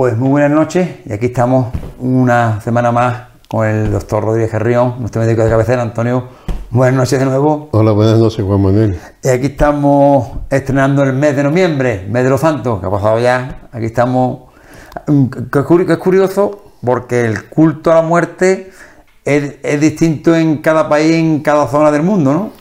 Pues muy buenas noches y aquí estamos una semana más con el doctor Rodríguez Gerrión, nuestro médico de cabecera, Antonio. Buenas noches de nuevo. Hola, buenas noches, Juan Manuel. Y aquí estamos estrenando el mes de noviembre, mes de los santos, que ha pasado ya. Aquí estamos. Que es curioso porque el culto a la muerte es, es distinto en cada país, en cada zona del mundo, ¿no?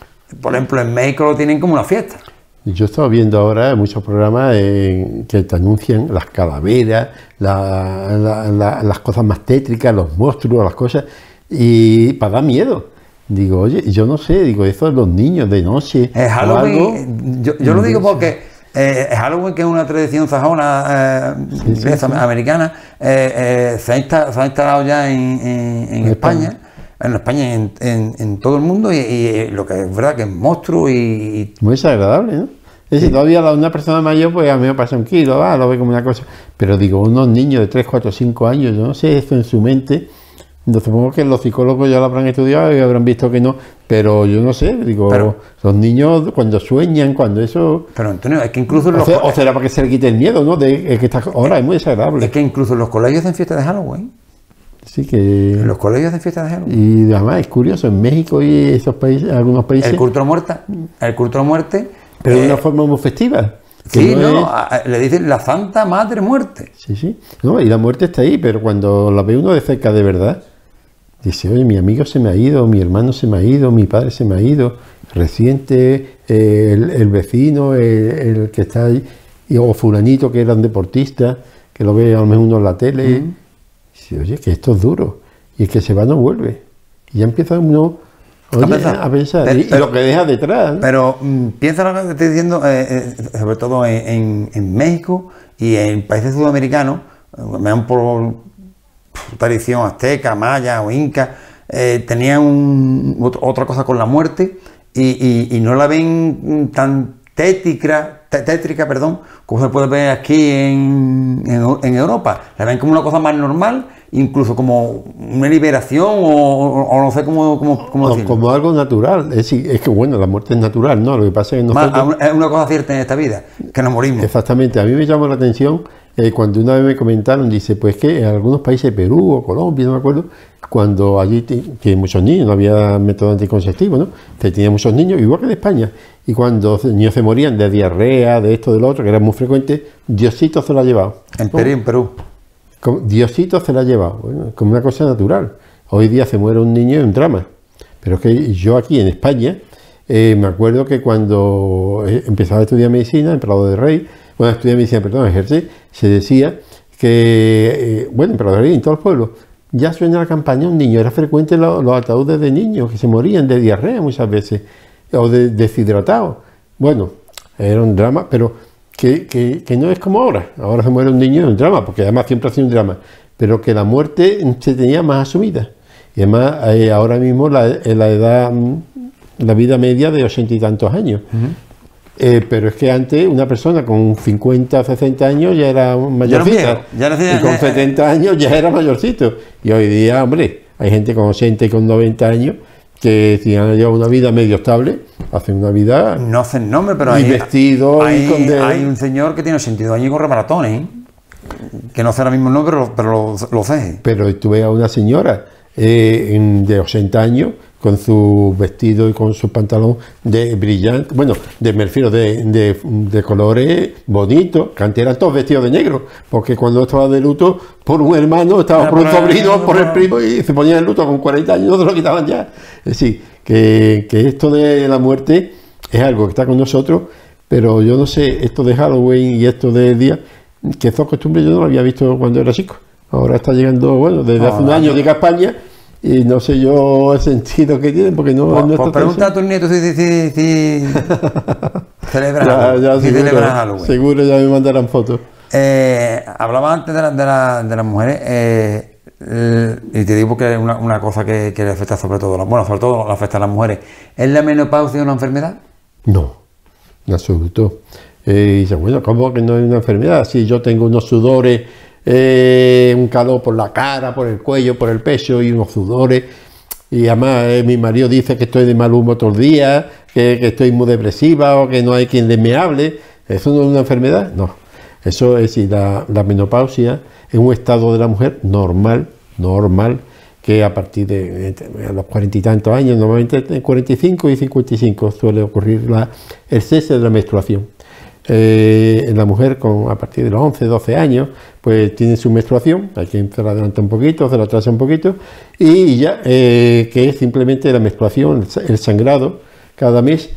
Por ejemplo, en México lo tienen como una fiesta. Yo estaba viendo ahora muchos programas que te anuncian las calaveras, las cosas más tétricas, los monstruos, las cosas, y para dar miedo. Digo, oye, yo no sé, digo, eso de los niños de noche. Es Halloween, yo, lo digo porque eh, Halloween, que es una tradición sajona eh, americana, eh, se, ha instalado, ya en, España en España y en, todo el mundo, y, lo que es verdad que es monstruo y. Muy desagradable, ¿no? Es decir, todavía una persona mayor, pues a mí me pasa un kilo, ah, lo ve como una cosa. Pero digo, unos niños de 3, 4, 5 años, yo no sé esto en su mente. Supongo que los psicólogos ya lo habrán estudiado y habrán visto que no, pero yo no sé, digo, los niños cuando sueñan, cuando eso... Pero Antonio, es que incluso... Los o, será para que se le quite el miedo, ¿no? De, que está, ahora es muy desagradable. Es que incluso los colegios en fiesta de Halloween Sí, que... En los colegios de fiesta de Halloween. Y además es curioso, en México y esos países, algunos países... El culto a muerte, el culto a muerte... Pero de una eh, forma muy festiva. Sí, no, le dicen la Santa Madre Muerte. Sí, sí. No, y la muerte está ahí, pero cuando la ve uno de cerca de verdad, dice, oye, mi amigo se me ha ido, mi hermano se me ha ido, mi padre se me ha ido, reciente, eh, el, vecino, el, que está ahí, o fulanito que era un deportista, que lo ve a lo mejor uno en la tele oye, que esto es duro. Y el que se va no vuelve. Y ya empieza uno a pensar. y, lo que deja detrás. Pero mm, piensa lo que te estoy diciendo, eh, eh, sobre todo en, México y en países sudamericanos, me dan por tradición azteca, maya o inca, eh, tenían otra cosa con la muerte y, no la ven tan tétrica, tétrica perdón, como se puede ver aquí en, en Europa. La ven como una cosa más normal incluso como una liberación o, no sé cómo, cómo, decirlo. Como algo natural. Es, es, que bueno, la muerte es natural, ¿no? Lo que pasa es que nosotros... Es una cosa cierta en esta vida, que nos morimos. Exactamente. A mí me llamó la atención eh, cuando una vez me comentaron, dice, pues que en algunos países, Perú o Colombia, no me acuerdo, cuando allí tienen muchos niños, no había método anticonceptivo, ¿no? Que tenía muchos niños, igual que en España. Y cuando los niños se morían de diarrea, de esto, de lo otro, que era muy frecuente, Diosito se lo ha llevado. En Perú, en Perú. Diosito se la ha llevado, como una cosa natural. Hoy día se muere un niño y un drama. Pero es que yo aquí en España, eh, me acuerdo que cuando eh, empezaba a estudiar medicina en Prado de Rey, bueno, estudiar medicina, perdón, ejercer, se decía que, eh, bueno, en Prado de Rey, en todos los pueblos, ya suena la campaña un niño. Era frecuente los, ataúdes de niños que se morían de diarrea muchas veces, o de deshidratados. Bueno, era un drama, pero que, no es como ahora. Ahora se muere un niño en un drama, porque además siempre ha sido un drama, pero que la muerte se tenía más asumida. Y además, eh, ahora mismo la, eh, la, edad, mm, la vida media de ochenta y tantos años. Eh, pero es que antes una persona con 50, 60 años ya era mayorcita. y con 70 años ya era mayorcito. Y hoy día, hombre, hay gente con 80 y con 90 años que si han llevado una vida medio estable, hacen una vida. No hacen nombre, pero hay. vestido hay, hay un señor que tiene 82 años y corre maratones, ¿eh? que no sé ahora mismo el nombre, pero, pero lo, lo, sé. Pero tuve a una señora eh, de 80 años con su vestido y con su pantalón de brillante, bueno, de, me refiero de, de, colores bonitos, que antes eran todos vestidos de negro, porque cuando estaba de luto por un hermano, estaba por un sobrino, por el primo, y se ponía de luto con 40 años, no se lo quitaban ya. Es decir, que, que esto de la muerte es algo que está con nosotros, pero yo no sé, esto de Halloween y esto de día, que esas costumbres yo no lo había visto cuando era chico. Ahora está llegando, bueno, desde hace un año llega a España y no sé yo el sentido que tienen porque no, pues, pues pregunta a tus nietos si, si, si celebran, Halloween. Seguro ya me mandarán fotos. Eh, hablaba antes de, la, de, las mujeres eh, y te digo que es una, una cosa que, que, le afecta sobre todo, bueno, sobre todo le afecta a las mujeres. ¿Es la menopausia una enfermedad? No, en absoluto. Eh, y dice, bueno, ¿cómo que no es una enfermedad? Si yo tengo unos sudores eh, un calor por la cara, por el cuello, por el pecho y unos sudores. Y además eh, mi marido dice que estoy de mal humor todos los días, que, estoy muy depresiva o que no hay quien me hable. ¿Eso no es una enfermedad? No. Eso es decir, la, menopausia es un estado de la mujer normal, normal, que a partir de, los cuarenta y tantos años, normalmente entre 45 y 55 suele ocurrir la, el cese de la menstruación. Eh, la mujer con, a partir de los 11, 12 años, pues tiene su menstruación, hay que se la adelanta un poquito, la atrasa un poquito, y ya, eh, que es simplemente la menstruación, el sangrado cada mes,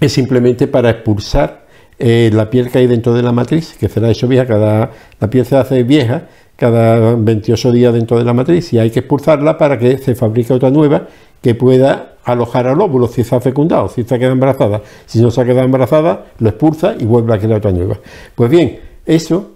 es simplemente para expulsar eh, la piel que hay dentro de la matriz, que será eso vieja, cada, la piel se hace vieja cada 28 días dentro de la matriz y hay que expulsarla para que se fabrique otra nueva que pueda alojar al óvulo si ha fecundado, si se ha quedado embarazada. Si no se ha quedado embarazada, lo expulsa y vuelve a crear otra nueva. Pues bien, eso,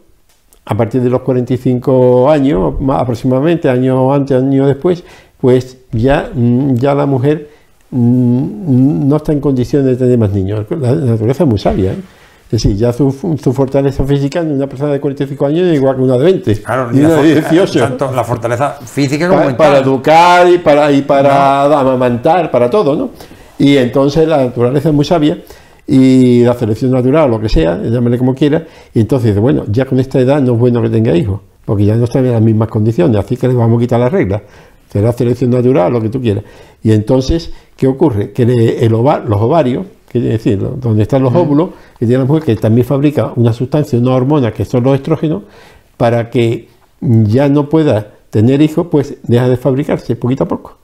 a partir de los 45 años, aproximadamente, año antes, año después, pues ya, mm, ya la mujer mm, no está en condiciones de tener más niños. La naturaleza es muy sabia. ¿eh? Es decir, ya su, fortaleza física en una persona de 45 años es igual que una de 20. Claro, y una de 18. Tanto la fortaleza física como para, mental. Para educar y para, y para amamantar, para todo, ¿no? Y entonces la naturaleza es muy sabia y la selección natural, lo que sea, llámele como quiera, y entonces dice, bueno, ya con esta edad no es bueno que tenga hijos, porque ya no están en las mismas condiciones, así que le vamos a quitar las reglas. Será selección natural, lo que tú quieras. Y entonces, ¿qué ocurre? Que el ovar, los ovarios, que decir, donde están los óvulos, que tiene la mujer, que también fabrica una sustancia, una hormona, que son los estrógenos, para que ya no pueda tener hijos, pues deja de fabricarse poquito a poco.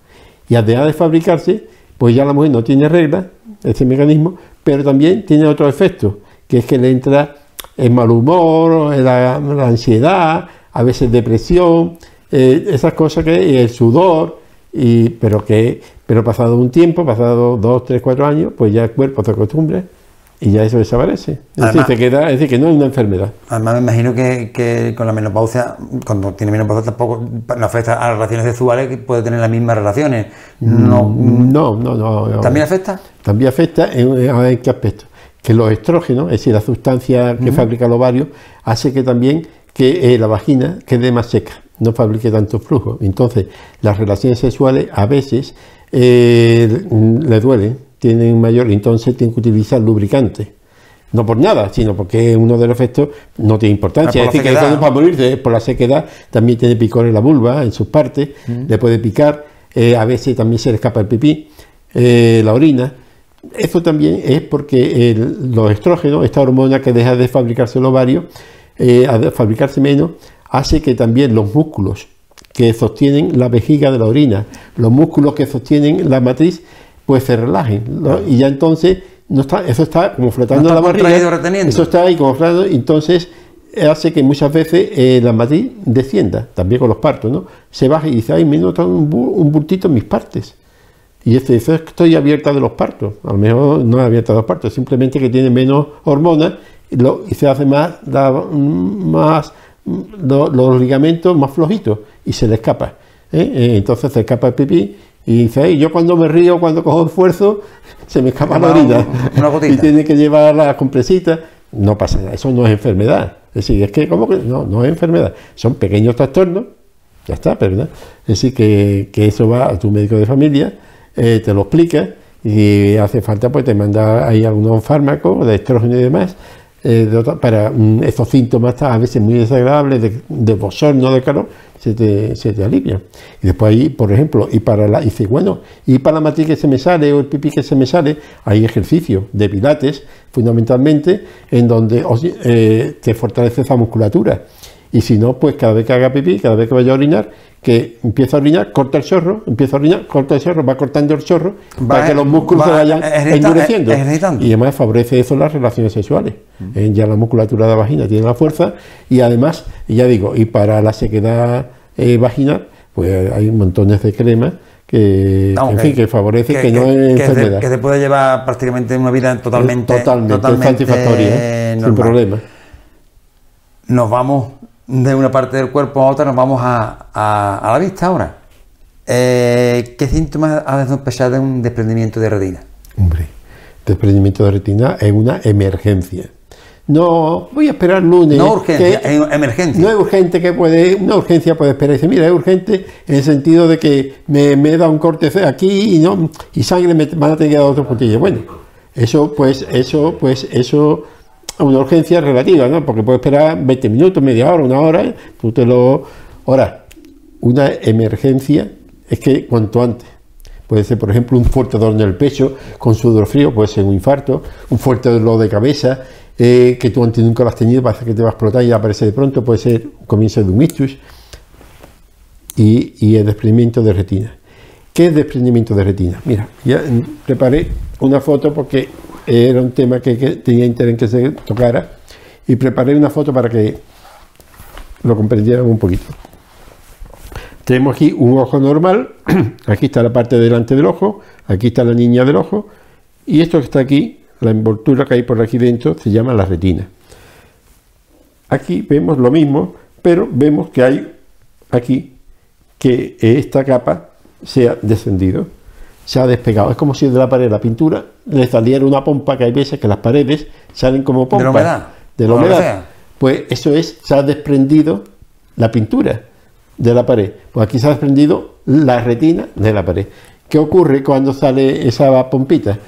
Y al dejar de fabricarse, pues ya la mujer no tiene regla, ese mecanismo, pero también tiene otro efecto, que es que le entra el mal humor, la, ansiedad, a veces depresión, eh, esas cosas que el sudor, y, pero que pero pasado un tiempo, pasado dos, tres, cuatro años, pues ya el cuerpo se acostumbra y ya eso desaparece. Es, decir, queda, es decir, que no es una enfermedad. Además, me imagino que, con la menopausia, cuando tiene menopausia tampoco no afecta a las relaciones sexuales, que puede tener las mismas relaciones. No, no, no. no, ¿También afecta? También afecta en, qué aspecto. Que los estrógenos, es decir, la sustancia que fabrica el ovario, hace que también que eh, la vagina quede más seca, no fabrique tanto flujo. Entonces, las relaciones sexuales a veces eh, le duele, tienen mayor, entonces tienen que utilizar lubricante. No por nada, sino porque uno de los efectos no tiene importancia. Es decir, que para morirse por la sequedad, también tiene picor en la vulva, en sus partes, mm. le puede picar, eh, a veces también se le escapa el pipí, eh, la orina. Eso también es porque los estrógenos, esta hormona que deja de fabricarse el ovario, a fabricarse menos, hace que también los músculos que sostienen la vejiga de la orina, los músculos que sostienen la matriz, pues se relajen. Y ya entonces no está, eso está como flotando la barriga. Eso está ahí como flotando, entonces hace que muchas veces eh, la matriz descienda, también con los partos, ¿no? Se baja y dice, ay, me notan un, un bultito en mis partes. Y este dice, estoy abierta de los partos. A lo mejor no es abierta de los partos, simplemente que tiene menos hormonas y, se hace más, más los ligamentos más flojitos y se le escapa. ¿eh? Eh, entonces se escapa el pipí y dice, yo cuando me río, cuando cojo esfuerzo, se me escapa la orina y tiene que llevar la compresita. No pasa nada, eso no es enfermedad. Es decir, es que, ¿cómo que? No, no es enfermedad. Son pequeños trastornos, ya está, ¿verdad? Es decir, que, que eso va a tu médico de familia, eh, te lo explica y hace falta, pues te manda ahí algunos fármacos de estrógeno y demás eh, para mm, estos síntomas a veces muy desagradables de, de bochorno, de calor, se te, se te alivian. Y después ahí, por ejemplo, y para la, dice, bueno, y para la matriz que se me sale o el pipí que se me sale, hay ejercicios de pilates, fundamentalmente, en donde eh, te fortalece esa musculatura. Y si no, pues cada vez que haga pipí, cada vez que vaya a orinar, que empieza a orinar, corta el chorro, empieza a orinar, corta el chorro, va cortando el chorro para que los músculos se vayan endureciendo. y además favorece eso las relaciones sexuales. Mm. Eh, ya la musculatura de la vagina tiene la fuerza y además, ya digo, y para la sequedad eh, vaginal, pues hay montones de cremas que, en fin, que favorece que, no es enfermedad. que se puede llevar prácticamente una vida totalmente, totalmente, satisfactoria, sin problema. Nos vamos de una parte del cuerpo a otra, nos vamos a, a, la vista ahora. Eh, ¿Qué síntomas ha de sospechar de un desprendimiento de retina? Hombre, desprendimiento de retina es una emergencia. No, voy a esperar lunes. No urgencia, es emergencia. No es urgente que puede, una urgencia puede esperar. Dice, mira, es urgente en el sentido de que me, me da un corte aquí y no y sangre me van a tener que dar otro puntillo. Bueno, eso pues, eso pues, eso una urgencia relativa, ¿no? Porque puede esperar 20 minutos, media hora, una hora, tú te lo... Ahora, una emergencia es que cuanto antes. Puede ser, por ejemplo, un fuerte dolor en el pecho con sudor frío, puede ser un infarto, un fuerte dolor de cabeza, eh, que tú antes nunca lo has tenido, parece que te va a explotar y aparece de pronto, puede ser un comienzo de un ictus y, el desprendimiento de retina. ¿Qué es desprendimiento de retina? Mira, ya preparé una foto porque era un tema que, tenía interés en que se tocara y preparé una foto para que lo comprendieran un poquito. Tenemos aquí un ojo normal, aquí está la parte delante del ojo, aquí está la niña del ojo y esto que está aquí, la envoltura que hay por aquí dentro, se llama la retina. Aquí vemos lo mismo, pero vemos que hay aquí que esta capa se ha descendido se ha despegado. Es como si de la pared, la pintura, le saliera una pompa, que hay veces que las paredes salen como pompas. De la humedad. De la humedad. Pues eso es, se ha desprendido la pintura de la pared. Pues aquí se ha desprendido la retina de la pared. ¿Qué ocurre cuando sale esa pompita?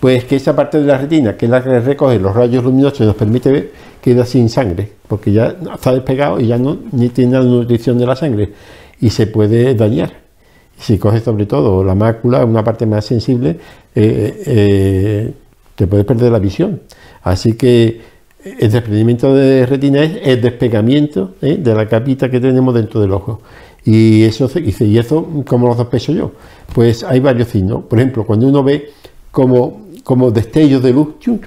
Pues que esa parte de la retina, que es la que recoge los rayos luminosos y nos permite ver, queda sin sangre, porque ya está despegado y ya no ni tiene la nutrición de la sangre y se puede dañar si coges sobre todo la mácula, una parte más sensible, eh, eh, te puedes perder la visión. Así que el desprendimiento de retina es el despegamiento eh, de la capita que tenemos dentro del ojo. Y eso, ¿y eso cómo lo sospecho yo? Pues hay varios signos. Por ejemplo, cuando uno ve como, como destellos de luz, yo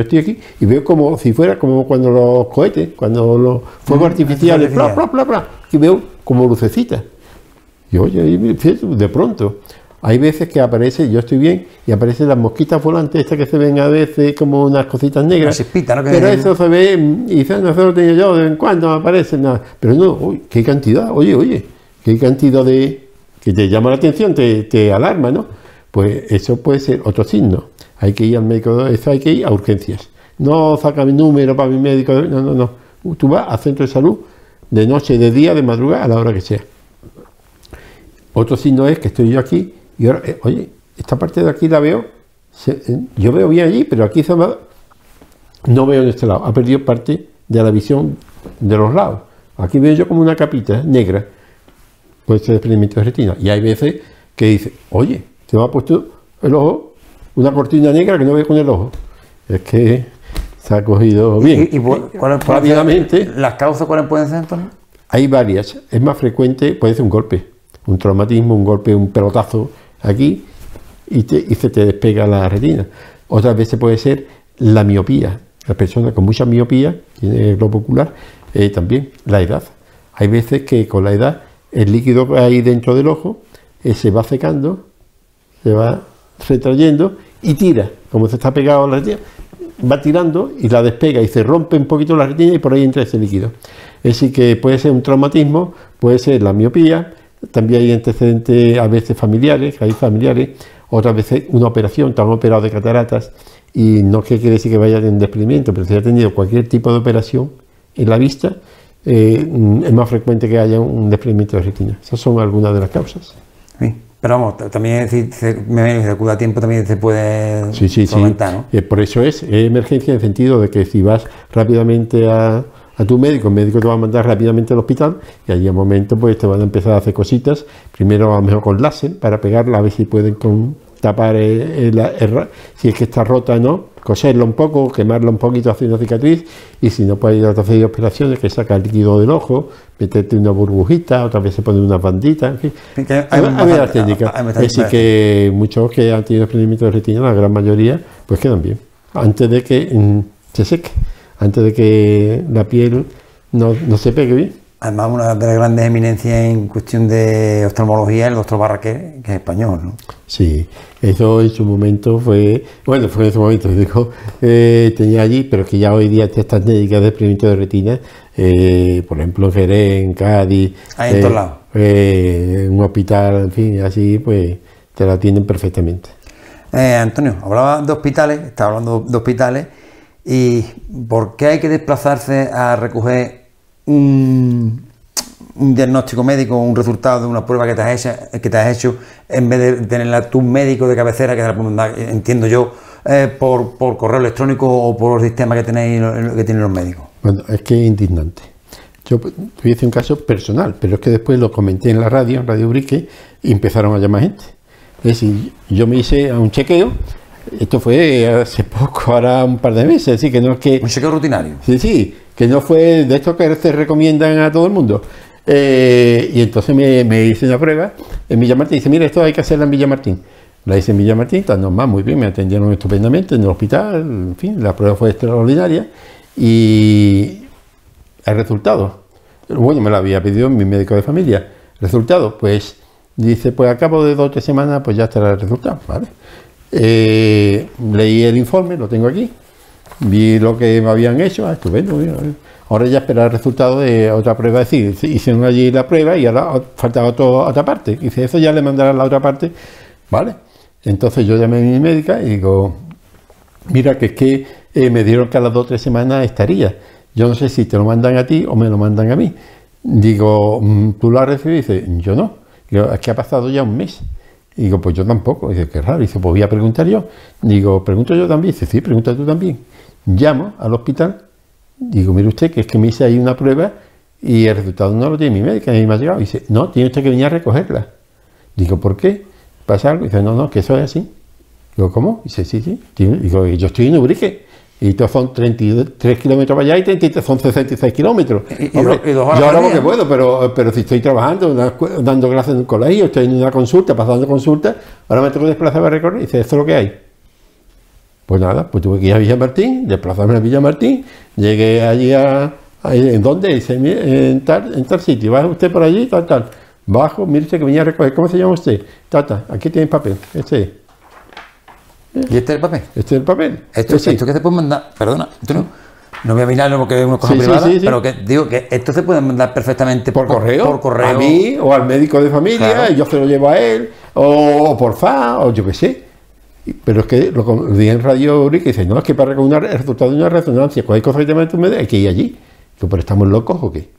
estoy aquí y veo como si fuera como cuando los cohetes, cuando los fuegos artificiales, y veo como lucecitas. Y oye, de pronto, hay veces que aparece, yo estoy bien, y aparecen las mosquitas volantes, estas que se ven a veces como unas cositas negras. pero eso se ve, y dice, no se lo tenía yo, de vez en cuando aparece nada. Pero no, uy, qué cantidad, oye, oye, qué cantidad de. que te llama la atención, te, te alarma, ¿no? Pues eso puede ser otro signo. Hay que ir al médico, eso hay que ir a urgencias. No saca mi número para mi médico, no, no, no. Tú vas al centro de salud de noche, de día, de madrugada, a la hora que sea. Otro signo es que estoy yo aquí y ahora, eh, oye, esta parte de aquí la veo, eh, yo veo bien allí, pero aquí se no veo en este lado, ha perdido parte de la visión de los lados. Aquí veo yo como una capita negra, puede ser experimento de retina. Y hay veces que dice, oye, se me ha puesto el ojo, una cortina negra que no veo con el ojo. Es que se ha cogido bien. ¿Y, rápidamente? ¿Las causas cuáles pueden ser entonces? Hay varias. Es más frecuente, puede ser un golpe un traumatismo, un golpe, un pelotazo aquí y, se te despega la retina. Otras veces puede ser la miopía. La persona con mucha miopía, tiene el globo ocular, eh, también la edad. Hay veces que con la edad el líquido que hay dentro del ojo eh, se va secando, se va retrayendo y tira, como se está pegado a la retina, va tirando y la despega y se rompe un poquito la retina y por ahí entra ese líquido. Es decir, que puede ser un traumatismo, puede ser la miopía, también hay antecedentes a veces familiares, hay familiares, otras veces una operación, te han operado de cataratas y no que quiere decir que vaya en desprendimiento, pero si ha tenido cualquier tipo de operación en la vista, eh, es más frecuente que haya un desprendimiento de retina. Esas son algunas de las causas. Sí. Pero vamos, también si se, me acuda a tiempo también se puede sí, sí, sí. Eh, por eso es, es emergencia en el sentido de que si vas rápidamente a, a tu médico, el médico te va a mandar rápidamente al hospital y allí al momento pues te van a empezar a hacer cositas, primero a lo mejor con láser para pegarla, a ver si pueden con, tapar el, si es que está rota o no, coserlo un poco, quemarlo un poquito, hacer una cicatriz y si no puede ir a hacer operaciones que saca el líquido del ojo, meterte una burbujita, otra vez se pone una bandita, en fin. hay, hay, técnicas. Así que muchos que han tenido desprendimiento de retina, la gran mayoría, pues quedan bien, antes de que mm, se seque antes de que la piel no, se pegue bien. Además, una de las grandes eminencias en cuestión de oftalmología es el doctor Barraquer, que es español, ¿no? Sí, eso en su momento fue, bueno, fue en su momento, dijo, eh, tenía allí, pero que ya hoy día estas médicas de experimento de retina, eh, por ejemplo en Jerez, en Cádiz, en todos lados. Eh, en un hospital, en fin, así, pues te la atienden perfectamente. Antonio, hablaba de hospitales, estaba hablando de hospitales ¿Y por qué hay que desplazarse a recoger un, diagnóstico médico, un resultado de una prueba que te, has hecho, que te has hecho, en vez de tenerla tu médico de cabecera, que entiendo yo, eh, por, por correo electrónico o por el sistema que tenéis que tienen los médicos? Bueno, es que es indignante. Yo hice un caso personal, pero es que después lo comenté en la radio, en Radio Brique, y empezaron a llamar gente. Es decir, yo me hice un chequeo, esto fue hace poco, ahora un par de meses, así que no es que... Un chequeo rutinario. Sí, sí, que no fue de esto que se recomiendan a todo el mundo. Eh, y entonces me, me, hice una prueba en Villa Martín. Dice, mira, esto hay que hacerla en Villa Martín. La hice en Villa Martín, está normal, muy bien, me atendieron estupendamente en el hospital, en fin, la prueba fue extraordinaria. Y el resultado, bueno, me lo había pedido mi médico de familia. Resultado, pues dice, pues a cabo de dos o tres semanas, pues ya estará el resultado, ¿vale? Eh, leí el informe, lo tengo aquí, vi lo que me habían hecho, ah, estupendo, ahora ya espera el resultado de otra prueba, es decir, hicieron allí la prueba y ahora faltaba otra parte, dice, eso ya le mandarán la otra parte, ¿vale? Entonces yo llamé a mi médica y digo, mira que es que eh, me dieron que a las dos o tres semanas estaría, yo no sé si te lo mandan a ti o me lo mandan a mí. Digo, mm, ¿tú lo has recibido? dice, yo no. Es que ha pasado ya un mes. Digo, pues yo tampoco. dice, qué raro. dice, pues voy a preguntar yo. Digo, pregunto yo también. Dice, sí, pregunta tú también. Llamo al hospital. Digo, mire usted, que es que me hice ahí una prueba y el resultado no lo tiene mi médica, ni me ha llegado. Dice, no, tiene usted que venir a recogerla. Digo, ¿por qué? ¿Pasa algo? Dice, no, no, que eso es así. Digo, ¿cómo? Dice, sí, sí. Digo, yo estoy en Ubrique. Y estos son 33 kilómetros para allá y 33, son 66 kilómetros. yo ahora porque puedo, pero, pero si estoy trabajando, dando clases en un colegio, estoy en una consulta, pasando consulta, ahora me tengo que desplazar a recorrer y dice, ¿esto es lo que hay? Pues nada, pues tuve que ir a Villa Martín, desplazarme a Villa Martín, llegué allí a... ¿En dónde? Dice, en tal, en tal sitio, va usted por allí, tal, tal. Bajo, mire que venía a recoger, ¿cómo se llama usted? Tata, aquí tiene papel, este ¿Y este es el papel? Este es el papel. Esto, sí. esto que se puede mandar, perdona, esto no, no voy a mirarlo porque es una cosa privada, pero que digo que esto se puede mandar perfectamente por, correo, por correo. A mí o al médico de familia, y yo se lo llevo a él, o, por fa, o yo qué sé. Pero es que lo, dije en Radio Uri que dice, no, es que para recoger el resultado de una resonancia, cuando hay cosas que tu médico, hay que ir allí. pero estamos locos o qué?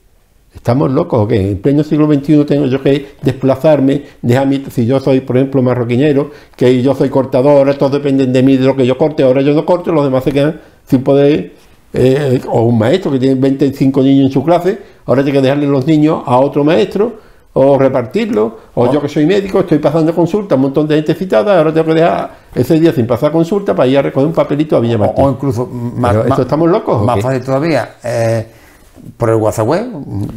¿Estamos locos o qué? En pleno siglo XXI tengo yo que desplazarme, dejar mi, si yo soy, por ejemplo, marroquinero, que yo soy cortador, todos dependen de mí, de lo que yo corte, ahora yo no corto, los demás se quedan sin poder, eh, o un maestro que tiene 25 niños en su clase, ahora tiene que dejarle los niños a otro maestro, o repartirlo, o yo que soy médico, estoy pasando consulta, un montón de gente citada, ahora tengo que dejar ese día sin pasar consulta para ir a recoger un papelito a Villa Martín. O, incluso más, ¿Esto estamos locos? Más fácil todavía. Eh, por el WhatsApp web,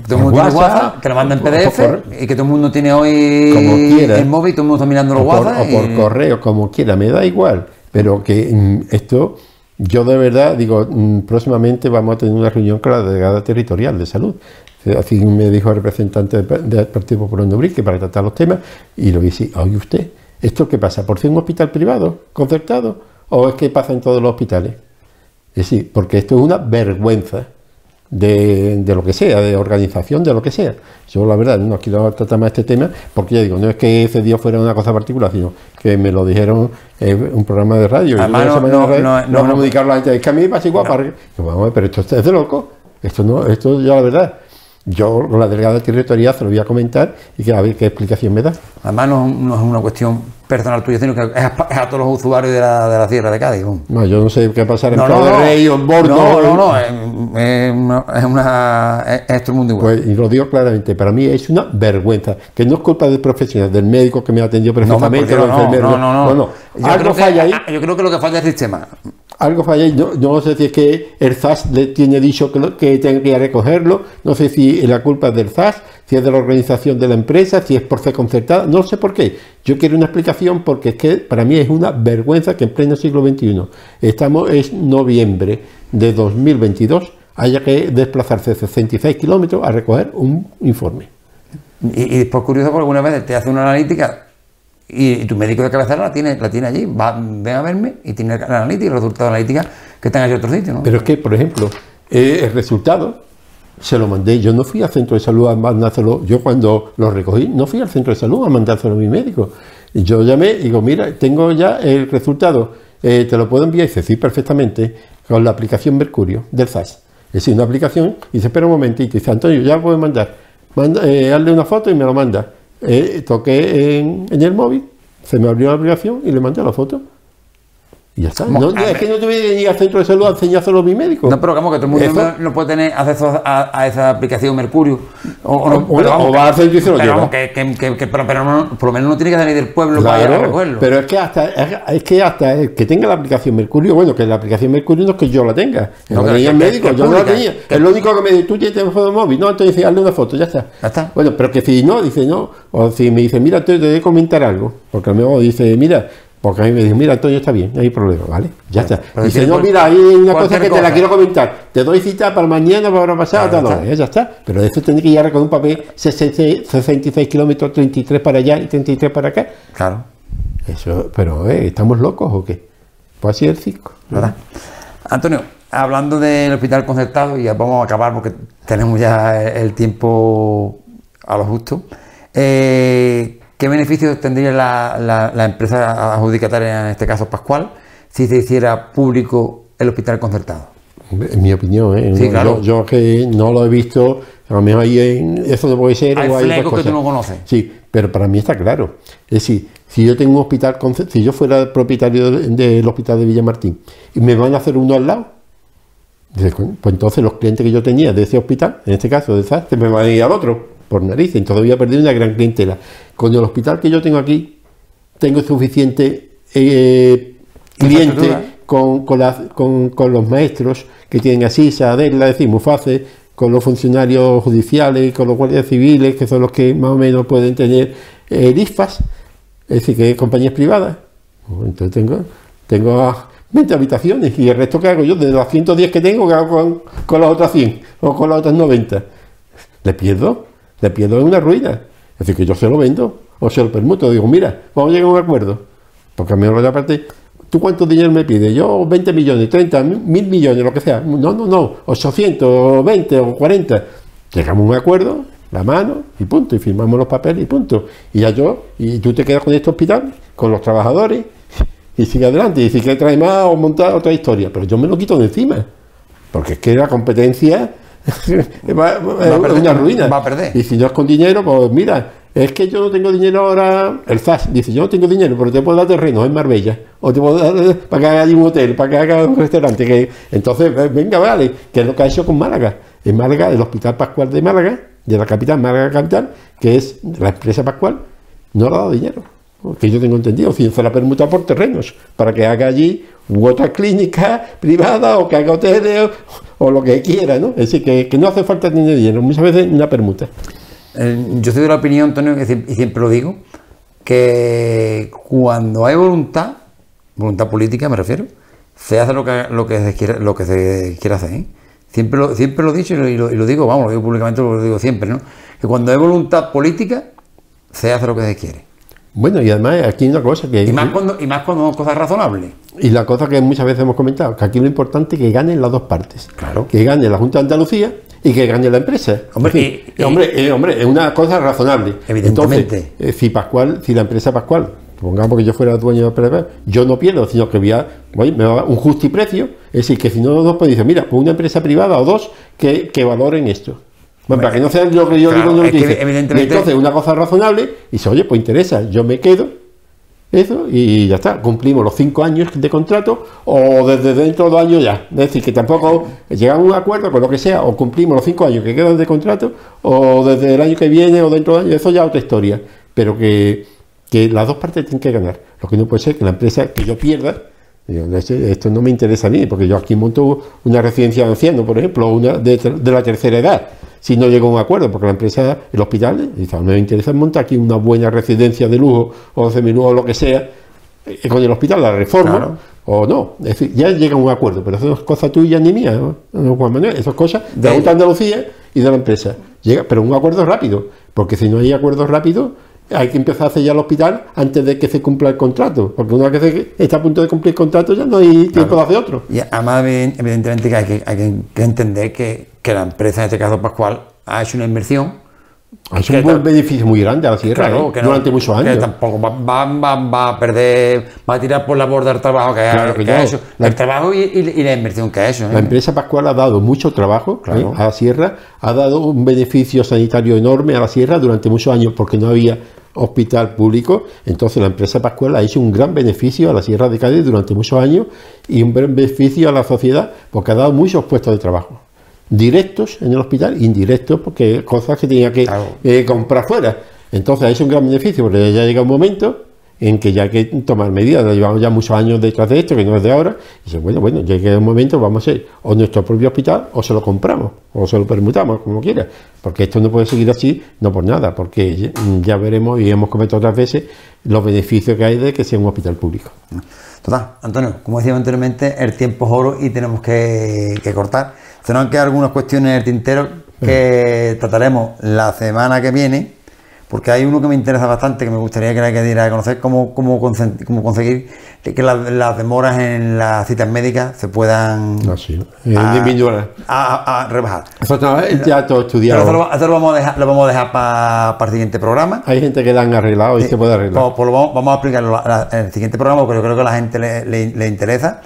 todo el mundo tiene WhatsApp, que lo manda en PDF y que todo el mundo tiene hoy como quiera, el móvil, todo el mundo está mirando los WhatsApp. o por correo, como quiera, me da igual, pero que mm, esto, yo de verdad digo, mm, próximamente vamos a tener una reunión con la delegada territorial de salud. Así me dijo el representante del Partido Popular de Ubrique para tratar los temas y lo dije, oye usted, ¿esto qué pasa? ¿Por ser un hospital privado, concertado? ¿O es que pasa en todos los hospitales? Es decir, porque esto es una vergüenza de, lo que sea, de organización, de lo que sea. Yo la verdad no quiero tratar más este tema porque ya digo, no es que ese día fuera una cosa particular, sino que me lo dijeron en un programa de radio. Además, no, no, no, no, no, a la gente, es que a mí me pasa igual. vamos, pero esto es de loco. Esto no, esto ya la verdad. Yo, la delegada territorial, se lo voy a comentar y que a ver qué explicación me da. Además, no, es una cuestión personal tuya, sino que es a, todos los usuarios de la, de la Sierra de Cádiz. No, yo no sé qué pasar en no, no, Rey o en Bordo. No, no, no, es, una, es, es mundo igual. Pues, y lo digo claramente, para mí es una vergüenza, que no es culpa del profesional, del médico que me ha atendido perfectamente, no, no, no, no, no, Algo falla ahí. Yo creo que lo que falla es el sistema algo falla. Yo, no sé si es que el ZAS le tiene dicho que, que tenga que recogerlo, no sé si la culpa es del ZAS, si es de la organización de la empresa, si es por ser concertada, no sé por qué. Yo quiero una explicación porque es que para mí es una vergüenza que en pleno siglo XXI, estamos es noviembre de 2022, haya que desplazarse 66 kilómetros a recoger un informe. Y, y después curioso porque alguna vez te hace una analítica y, tu médico de cabecera la tiene, la tiene allí, va, ven a verme y tiene la analítica, el resultado de analítica que está en otro sitio. ¿no? Pero es que, por ejemplo, eh, el resultado se lo mandé, yo no fui al centro de salud a mandárselo, yo cuando lo recogí, no fui al centro de salud a mandárselo a mi médico. Y yo llamé y digo, mira, tengo ya el resultado, eh, te lo puedo enviar, y dice, sí, perfectamente, con la aplicación Mercurio del SAS. Es decir, una aplicación, y dice, espera un momentito, y dice, Antonio, ya puedo mandar, manda, eh, hazle una foto y me lo manda. Eh, toqué en, el móvil, se me abrió la aplicación y le mandé la foto. Y ya está. No, es que no tuve que ir al centro de salud a enseñárselo a mi médico. No, pero como que todo el mundo no, puede tener acceso a, a esa aplicación Mercurio. O, o no, O- pero o vamos, va al centro y se lo pero lleva. que, que- que- que- pero, pero no- por lo menos no tiene que salir del pueblo para ir a recogerlo. pero es que hasta es, es que hasta el que tenga la aplicación Mercurio, bueno, que la aplicación Mercurio no es que yo la tenga, No, tenía el médico, yo no la tenía. Es lo único que me dice, tú tienes teléfono móvil, no, entonces dice, hazle una foto, ya está. Ya está. Bueno, pero que si no, dice no, o si me dice, mira, Antonio, te voy a comentar algo, porque a mí me dice, mira, porque a mí me dice, mira, Antonio, está bien, no hay problema, ¿vale? Ya está. pero dice, tiene no, mira, hay una cosa que te la quiero comentar, te doy cita para mañana, para pasado, Claro, tal ya hora, ya está. Pero eso tiene que llegar con un papel 66, 66 kilómetros, 33 para allá y 33 para acá. Claro, Eso, pero, eh, ¿estamos locos o qué? Pues así es el circo. ¿verdad? Antonio, hablando del hospital concertado, y ya vamos a acabar porque tenemos ya el tiempo a lo justo. eh, ¿Qué beneficios tendría la, la- la empresa adjudicataria, en este caso Pascual, si se hiciera público el hospital concertado? En mi opinión, ¿eh? Sí, No, claro. yo, yo que no lo he visto, a lo mejor ahí en- eso no puede ser. Hay o hay que tú no conoces. Sí, pero para mí está claro. Es decir, si yo tengo un hospital, si yo fuera propietario de- del hospital de Villamartín y me van a hacer uno al lado, dice, "Coño, pues entonces los clientes que yo tenía de ese hospital, en este caso de SAS, se me van a ir al otro, por narices. Entonces voy a perder una gran clientela. Con el hospital que yo tengo aquí, tengo suficiente eh, cliente con, con, las- con- con los maestros que tienen Asisa, Adela, es decir, Muface, con los funcionarios judiciales, con los guardias civiles, que son los que más o menos pueden tener eh, es decir, que compañías privadas. Pues Entonces tengo, tengo ah, 20 habitaciones y el resto que hago yo, de las 110 que tengo, que hago con, con las otras 100 o con las otras 90. Le pierdo, le pierdo en una ruina. Es decir, que yo se lo vendo o se lo permuto. Digo, mira, vamos a llegar a un acuerdo. Porque a mí la parte, ¿tú cuánto dinero me pides? Yo 20 millones, 30, mil millones, lo que sea. No, no, no, 800, 20 o 40. Llegamos a un acuerdo, la mano y punto. Y firmamos los papeles y punto. Y ya yo, y tú te quedas con este hospital, con los trabajadores, y sigue adelante. Y si quieres traer más o montar otra historia. Pero yo me lo quito de encima. Porque es que la competencia va, va- una ruina. va a perder. Y si no es con dinero, pues mira, es que yo no tengo dinero ahora. El SAS dice: Yo no tengo dinero, pero te puedo dar terreno en Marbella. O te puedo dar eh, para que haga allí un hotel, para que haga un restaurante. Que, entonces, venga, vale, que es lo que ha hecho con Málaga. En Málaga, el Hospital Pascual de Málaga, de la capital, Málaga Capital, que es la empresa Pascual, no le ha dado dinero. Que yo tengo entendido, si se la permuta por terrenos, para que haga allí u otra clínica privada o que haga hoteles o, o lo que quiera, ¿no? Es decir, que, que no hace falta tener dinero, muchas veces una permuta. Eh, yo soy de la opinión, Antonio, y siempre lo digo, que cuando hay voluntad, voluntad política me refiero, se hace lo que, lo que, se, quiere, lo que se quiere hacer. ¿eh? Siempre, lo, siempre lo he dicho y lo, y lo- y lo digo, vamos, lo digo públicamente, lo digo siempre, ¿no? Que cuando hay voluntad política, se hace lo que se quiere. Bueno, y además aquí hay una cosa que... Y más cuando, y más cuando son cosas razonables. Y la cosa que muchas veces hemos comentado, que aquí lo importante es que ganen las dos partes. Claro. Que gane la Junta de Andalucía y que gane la empresa. Hombre, y- y- hombre, eh, hombre, es una cosa razonable. Evidentemente. Entonces, eh, si Pascual, si la empresa Pascual, pongamos que yo fuera dueño de la PRP, yo no pierdo, sino que voy a, oye, me va a un justiprecio. Es decir, que si no, no pues dice, mira, pues una empresa privada o dos que, que valoren esto. Bueno, para que no sea lo que yo Claro, digo no lo que dice. evidentemente- entonces, una cosa razonable, y dice, oye, pues interesa, yo me quedo, eso y ya está, cumplimos los cinco años de contrato o desde dentro de dos años ya. Es decir, que tampoco llegamos a un acuerdo con lo que sea, o cumplimos los cinco años que quedan de contrato, o desde el año que viene o dentro de años, eso ya es otra historia. Pero que, que las dos partes tienen que ganar. Lo que no puede ser que la empresa que yo pierda, digo, "Este- esto no me interesa a mí, porque yo aquí monto una residencia de ancianos, por ejemplo, una de, de la tercera edad. Si no llego a un acuerdo, porque la empresa, el hospital, dice, "A mí me interesa montar aquí una buena residencia de lujo o semilujo o lo que sea, eh, con el hospital la reforma Claro. o no. Es decir, ya llega a un acuerdo, pero eso no es cosa tuya ni mía, ¿no? Juan Manuel, eso es cosa de la Andalucía y de la empresa. Llega, pero un acuerdo rápido, porque si no hay acuerdo rápido, hay que empezar a hacer ya el hospital antes de que se cumpla el contrato, porque una vez que se- está a punto de cumplir el contrato ya no hay tiempo de hacer otro. Y además, evi- evidentemente, que hay que, hay que- que entender que, que la empresa, en este caso Pascual, ha hecho una inversión Es Que un buen beneficio muy grande a la sierra, Claro, ¿eh? que no- durante muchos que años. tampoco va, va- va- va a perder, va a tirar por la borda el trabajo que, ha- Claro que que ha hecho. La- el trabajo y, y- y la inversión que ha hecho. ¿eh? La empresa Pascual ha dado mucho trabajo Claro. ¿eh? a la sierra, ha dado un beneficio sanitario enorme a la sierra durante muchos años porque no había hospital público, entonces la empresa Pascual ha hecho un gran beneficio a la Sierra de Cádiz durante muchos años y un gran beneficio a la sociedad porque ha dado muchos puestos de trabajo. Directos en el hospital, indirectos porque cosas que tenía que Claro. eh, comprar fuera. Entonces ha hecho un gran beneficio porque ya llega un momento en que ya hay que tomar medidas. Llevamos ya muchos años detrás de esto, que no es de ahora. Y dice, bueno, bueno, ya llega un momento, vamos a hacer o nuestro propio hospital o se lo compramos o se lo permutamos, como quiera. Porque esto no puede seguir así, no por nada, porque ya veremos y hemos comentado otras veces los beneficios que hay de que sea un hospital público. Total, Antonio, como decíamos anteriormente, el tiempo es oro y tenemos que, que cortar. Se nos han quedado algunas cuestiones en el tintero que trataremos la semana que viene, porque hay uno que me interesa bastante, que me gustaría que la diera a conocer, cómo, cómo, cómo conseguir que las, las demoras en las citas médicas se puedan Así, eh, a- individual. a- a rebajar. Eso está ya todo Pero estudiado. esto lo, esto lo vamos a dejar, lo vamos a dejar para el siguiente programa. Hay gente que la han arreglado y se puede arreglar. Pues, pues lo vamos, vamos a explicarlo en el siguiente programa porque yo creo que a la gente le, le- le interesa.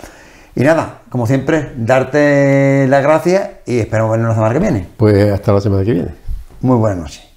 Y nada, como siempre, darte las gracias y esperamos vernos la semana que viene. Pues hasta la semana que viene. Muy buenas noches.